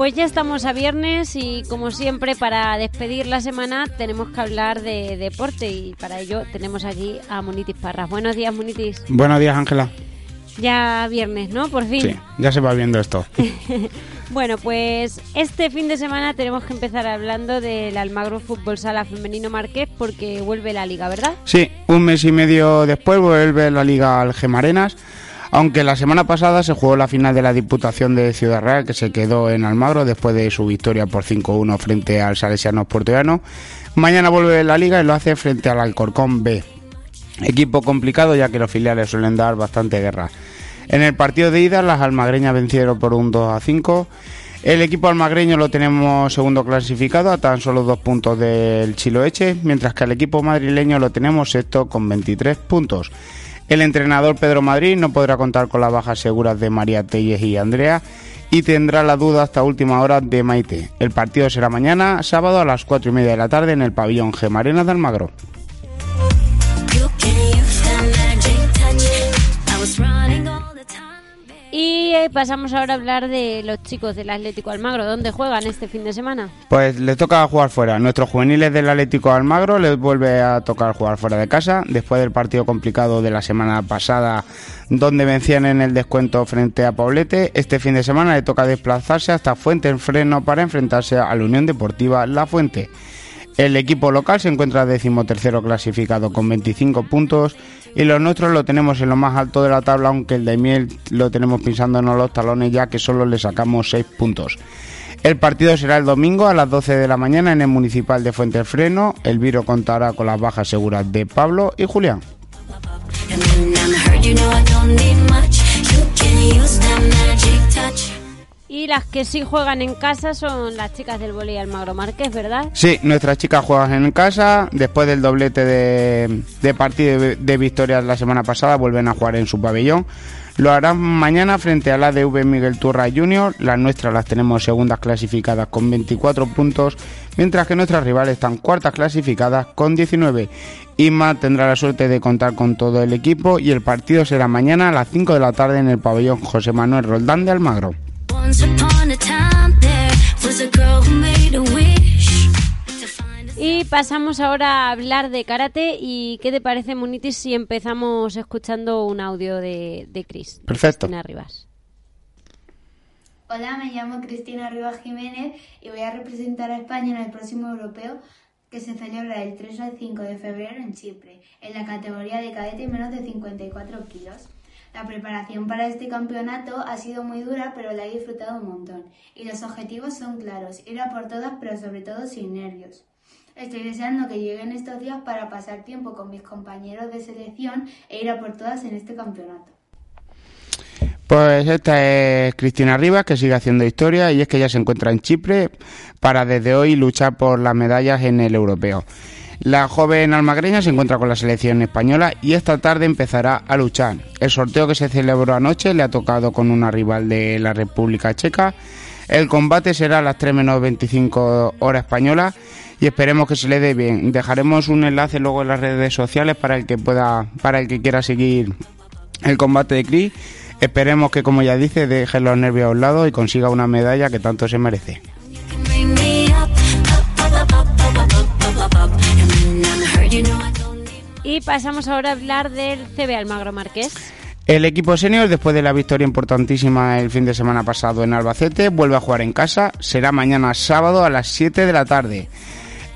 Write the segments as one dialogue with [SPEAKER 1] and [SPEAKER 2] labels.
[SPEAKER 1] Pues ya estamos a viernes y como siempre para despedir la semana tenemos que hablar de deporte y para ello tenemos aquí a Munitis Parras. Buenos días Munitis.
[SPEAKER 2] Buenos días Ángela.
[SPEAKER 1] Ya viernes, ¿no? Por fin.
[SPEAKER 2] Sí, ya se va viendo esto.
[SPEAKER 1] bueno, pues este fin de semana tenemos que empezar hablando del Almagro Fútbol Sala Femenino Marqués porque vuelve la liga, ¿verdad?
[SPEAKER 2] Sí, un mes y medio después vuelve la liga Algemarenas aunque la semana pasada se jugó la final de la Diputación de Ciudad Real, que se quedó en Almagro después de su victoria por 5-1 frente al Salesiano Portollano. Mañana vuelve la liga y lo hace frente al Alcorcón B. Equipo complicado ya que los filiales suelen dar bastante guerra. En el partido de ida las almagreñas vencieron por un 2 5. El equipo almagreño lo tenemos segundo clasificado a tan solo dos puntos del Chiloeche, mientras que al equipo madrileño lo tenemos sexto con 23 puntos. El entrenador Pedro Madrid no podrá contar con las bajas seguras de María Telles y Andrea y tendrá la duda hasta última hora de Maite. El partido será mañana, sábado a las 4 y media de la tarde en el pabellón Gemarena de Almagro.
[SPEAKER 1] Y eh, pasamos ahora a hablar de los chicos del Atlético Almagro. ¿Dónde juegan este fin de semana?
[SPEAKER 2] Pues les toca jugar fuera. Nuestros juveniles del Atlético Almagro les vuelve a tocar jugar fuera de casa. Después del partido complicado de la semana pasada, donde vencían en el descuento frente a Paulete, este fin de semana le toca desplazarse hasta Fuente en Freno para enfrentarse a la Unión Deportiva La Fuente. El equipo local se encuentra decimotercero clasificado con 25 puntos y los nuestros lo tenemos en lo más alto de la tabla, aunque el de Miel lo tenemos pisándonos los talones ya que solo le sacamos 6 puntos. El partido será el domingo a las 12 de la mañana en el Municipal de Fuente Freno. El Viro contará con las bajas seguras de Pablo y Julián.
[SPEAKER 1] Y las que sí juegan en casa son las chicas del Voley Almagro Márquez, ¿verdad?
[SPEAKER 2] Sí, nuestras chicas juegan en casa. Después del doblete de, de partido de, victorias la semana pasada, vuelven a jugar en su pabellón. Lo harán mañana frente a la DV Miguel Turra Junior. Las nuestras las tenemos segundas clasificadas con 24 puntos, mientras que nuestras rivales están cuartas clasificadas con 19. Inma tendrá la suerte de contar con todo el equipo y el partido será mañana a las 5 de la tarde en el pabellón José Manuel Roldán de Almagro.
[SPEAKER 1] Y pasamos ahora a hablar de karate. ¿Y qué te parece, Munitis, si empezamos escuchando un audio de, de Cris?
[SPEAKER 2] Perfecto.
[SPEAKER 1] Cristina Rivas.
[SPEAKER 3] Hola, me llamo Cristina Rivas Jiménez y voy a representar a España en el próximo europeo que se celebra el 3 al 5 de febrero en Chipre, en la categoría de cadete menos de 54 kilos. La preparación para este campeonato ha sido muy dura, pero la he disfrutado un montón. Y los objetivos son claros, ir a por todas, pero sobre todo sin nervios. Estoy deseando que lleguen estos días para pasar tiempo con mis compañeros de selección e ir a por todas en este campeonato.
[SPEAKER 2] Pues esta es Cristina Rivas, que sigue haciendo historia y es que ella se encuentra en Chipre para desde hoy luchar por las medallas en el europeo. La joven almagreña se encuentra con la selección española y esta tarde empezará a luchar. El sorteo que se celebró anoche le ha tocado con una rival de la República Checa. El combate será a las 3 menos 25 horas españolas y esperemos que se le dé bien. Dejaremos un enlace luego en las redes sociales para el que pueda, para el que quiera seguir el combate de Chris. Esperemos que, como ya dice, deje los nervios a un lado y consiga una medalla que tanto se merece.
[SPEAKER 1] Y pasamos ahora a hablar del CB Almagro Marqués.
[SPEAKER 2] El equipo senior, después de la victoria importantísima el fin de semana pasado en Albacete, vuelve a jugar en casa. Será mañana sábado a las 7 de la tarde.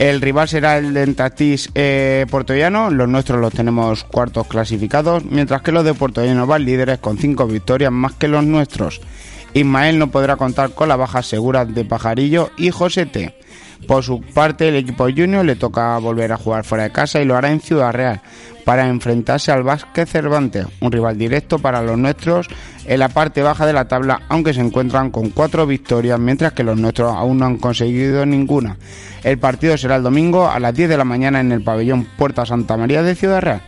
[SPEAKER 2] El rival será el Dentatis eh, Portollano. Los nuestros los tenemos cuartos clasificados, mientras que los de Portollano van líderes con 5 victorias más que los nuestros. Ismael no podrá contar con la baja segura de Pajarillo y Josete. Por su parte, el equipo junior le toca volver a jugar fuera de casa y lo hará en Ciudad Real para enfrentarse al Vázquez Cervantes, un rival directo para los nuestros en la parte baja de la tabla, aunque se encuentran con cuatro victorias, mientras que los nuestros aún no han conseguido ninguna. El partido será el domingo a las 10 de la mañana en el pabellón Puerta Santa María de Ciudad Real.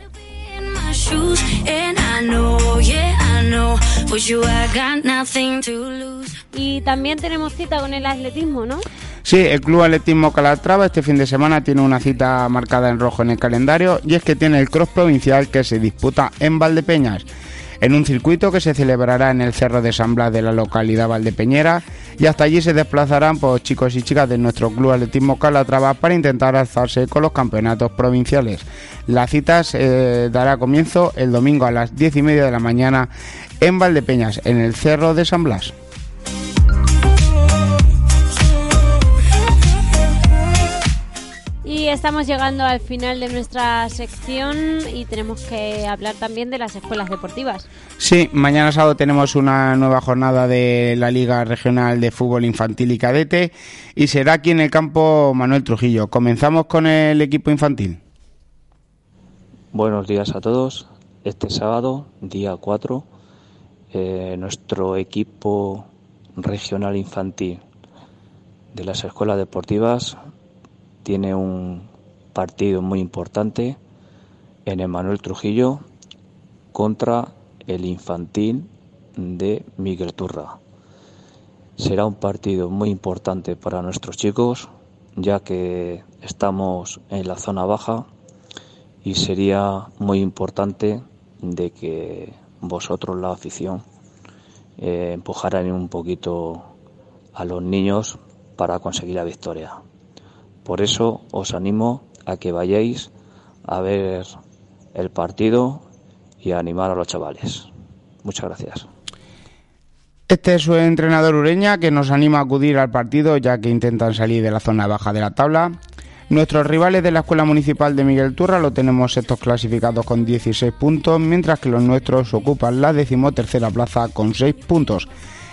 [SPEAKER 1] Y también tenemos cita con el atletismo, ¿no?
[SPEAKER 2] Sí, el Club Atletismo Calatrava este fin de semana tiene una cita marcada en rojo en el calendario y es que tiene el cross provincial que se disputa en Valdepeñas en un circuito que se celebrará en el Cerro de San Blas de la localidad valdepeñera y hasta allí se desplazarán pues, chicos y chicas de nuestro Club Atletismo Calatrava para intentar alzarse con los campeonatos provinciales. La cita se dará comienzo el domingo a las diez y media de la mañana en Valdepeñas, en el Cerro de San Blas.
[SPEAKER 1] Estamos llegando al final de nuestra sección y tenemos que hablar también de las escuelas deportivas.
[SPEAKER 2] Sí, mañana sábado tenemos una nueva jornada de la Liga Regional de Fútbol Infantil y Cadete y será aquí en el campo Manuel Trujillo. Comenzamos con el equipo infantil.
[SPEAKER 4] Buenos días a todos. Este sábado, día 4, eh, nuestro equipo regional infantil de las escuelas deportivas tiene un partido muy importante en Emanuel Trujillo contra el infantil de Miguel Turra. Será un partido muy importante para nuestros chicos, ya que estamos en la zona baja y sería muy importante de que vosotros, la afición, eh, empujaran un poquito a los niños para conseguir la victoria. Por eso os animo a que vayáis a ver el partido y a animar a los chavales. Muchas gracias.
[SPEAKER 2] Este es su entrenador Ureña que nos anima a acudir al partido ya que intentan salir de la zona baja de la tabla. Nuestros rivales de la Escuela Municipal de Miguel Turra lo tenemos estos clasificados con 16 puntos, mientras que los nuestros ocupan la decimotercera plaza con 6 puntos.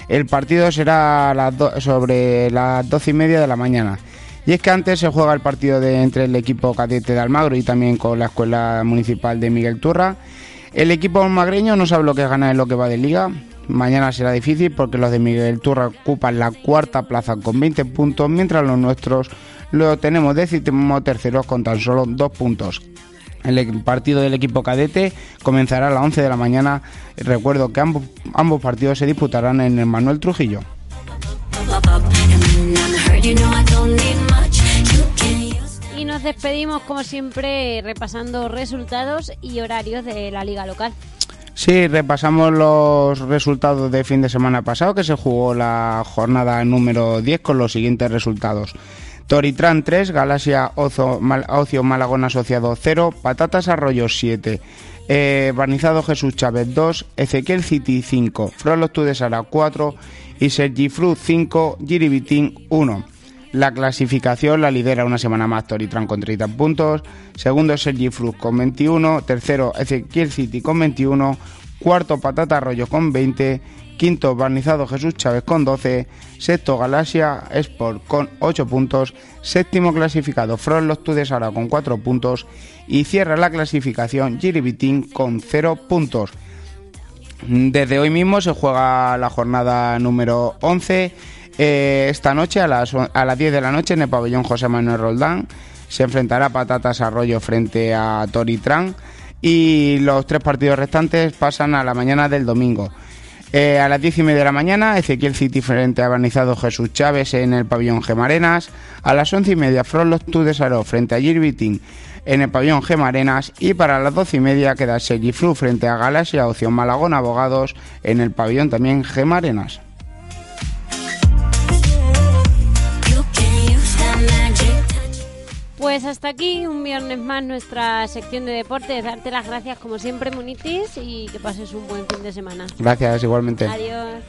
[SPEAKER 2] El partido será sobre las doce y media de la mañana. Y es que antes se juega el partido de, entre el equipo cadete de Almagro y también con la Escuela Municipal de Miguel Turra. El equipo almagreño no sabe lo que gana en lo que va de liga. Mañana será difícil porque los de Miguel Turra ocupan la cuarta plaza con 20 puntos, mientras los nuestros lo tenemos décimo terceros con tan solo dos puntos. El partido del equipo cadete comenzará a las 11 de la mañana. Recuerdo que ambos, ambos partidos se disputarán en el Manuel Trujillo.
[SPEAKER 1] Despedimos como siempre repasando resultados y horarios de la liga local.
[SPEAKER 2] Sí, repasamos los resultados de fin de semana pasado que se jugó la jornada número 10 con los siguientes resultados. Toritran 3, Galaxia Ocio, Malagón Asociado 0, Patatas Arroyo 7, eh, Barnizado Jesús Chávez 2, Ezequiel City 5, Frollo Tudesara 4 y Sergi Fru 5, Giribitín 1. La clasificación la lidera una semana más Toritran con 30 puntos. Segundo Sergi Fruz con 21. Tercero Ezequiel City con 21. Cuarto Patata Arroyo con 20. Quinto Barnizado Jesús Chávez con 12. Sexto Galaxia Sport con 8 puntos. Séptimo clasificado Front Los Tudes ahora con 4 puntos. Y cierra la clasificación Giribitín con 0 puntos. Desde hoy mismo se juega la jornada número 11 eh, esta noche a las, a las 10 de la noche en el pabellón José Manuel Roldán se enfrentará Patatas Arroyo frente a Toritran y los tres partidos restantes pasan a la mañana del domingo. Eh, a las 10 y media de la mañana, Ezequiel City frente a Barnizado Jesús Chávez en el pabellón Gemarenas. A las 11 y media, Frolos Tudesaro frente a Girbiting en el pabellón Gemarenas. Y para las 12 y media queda Flu frente a Galaxia Opción Malagón Abogados en el pabellón también Gemarenas.
[SPEAKER 1] Pues hasta aquí, un viernes más nuestra sección de deportes. Darte las gracias como siempre, Munitis, y que pases un buen fin de semana.
[SPEAKER 2] Gracias, igualmente.
[SPEAKER 1] Adiós.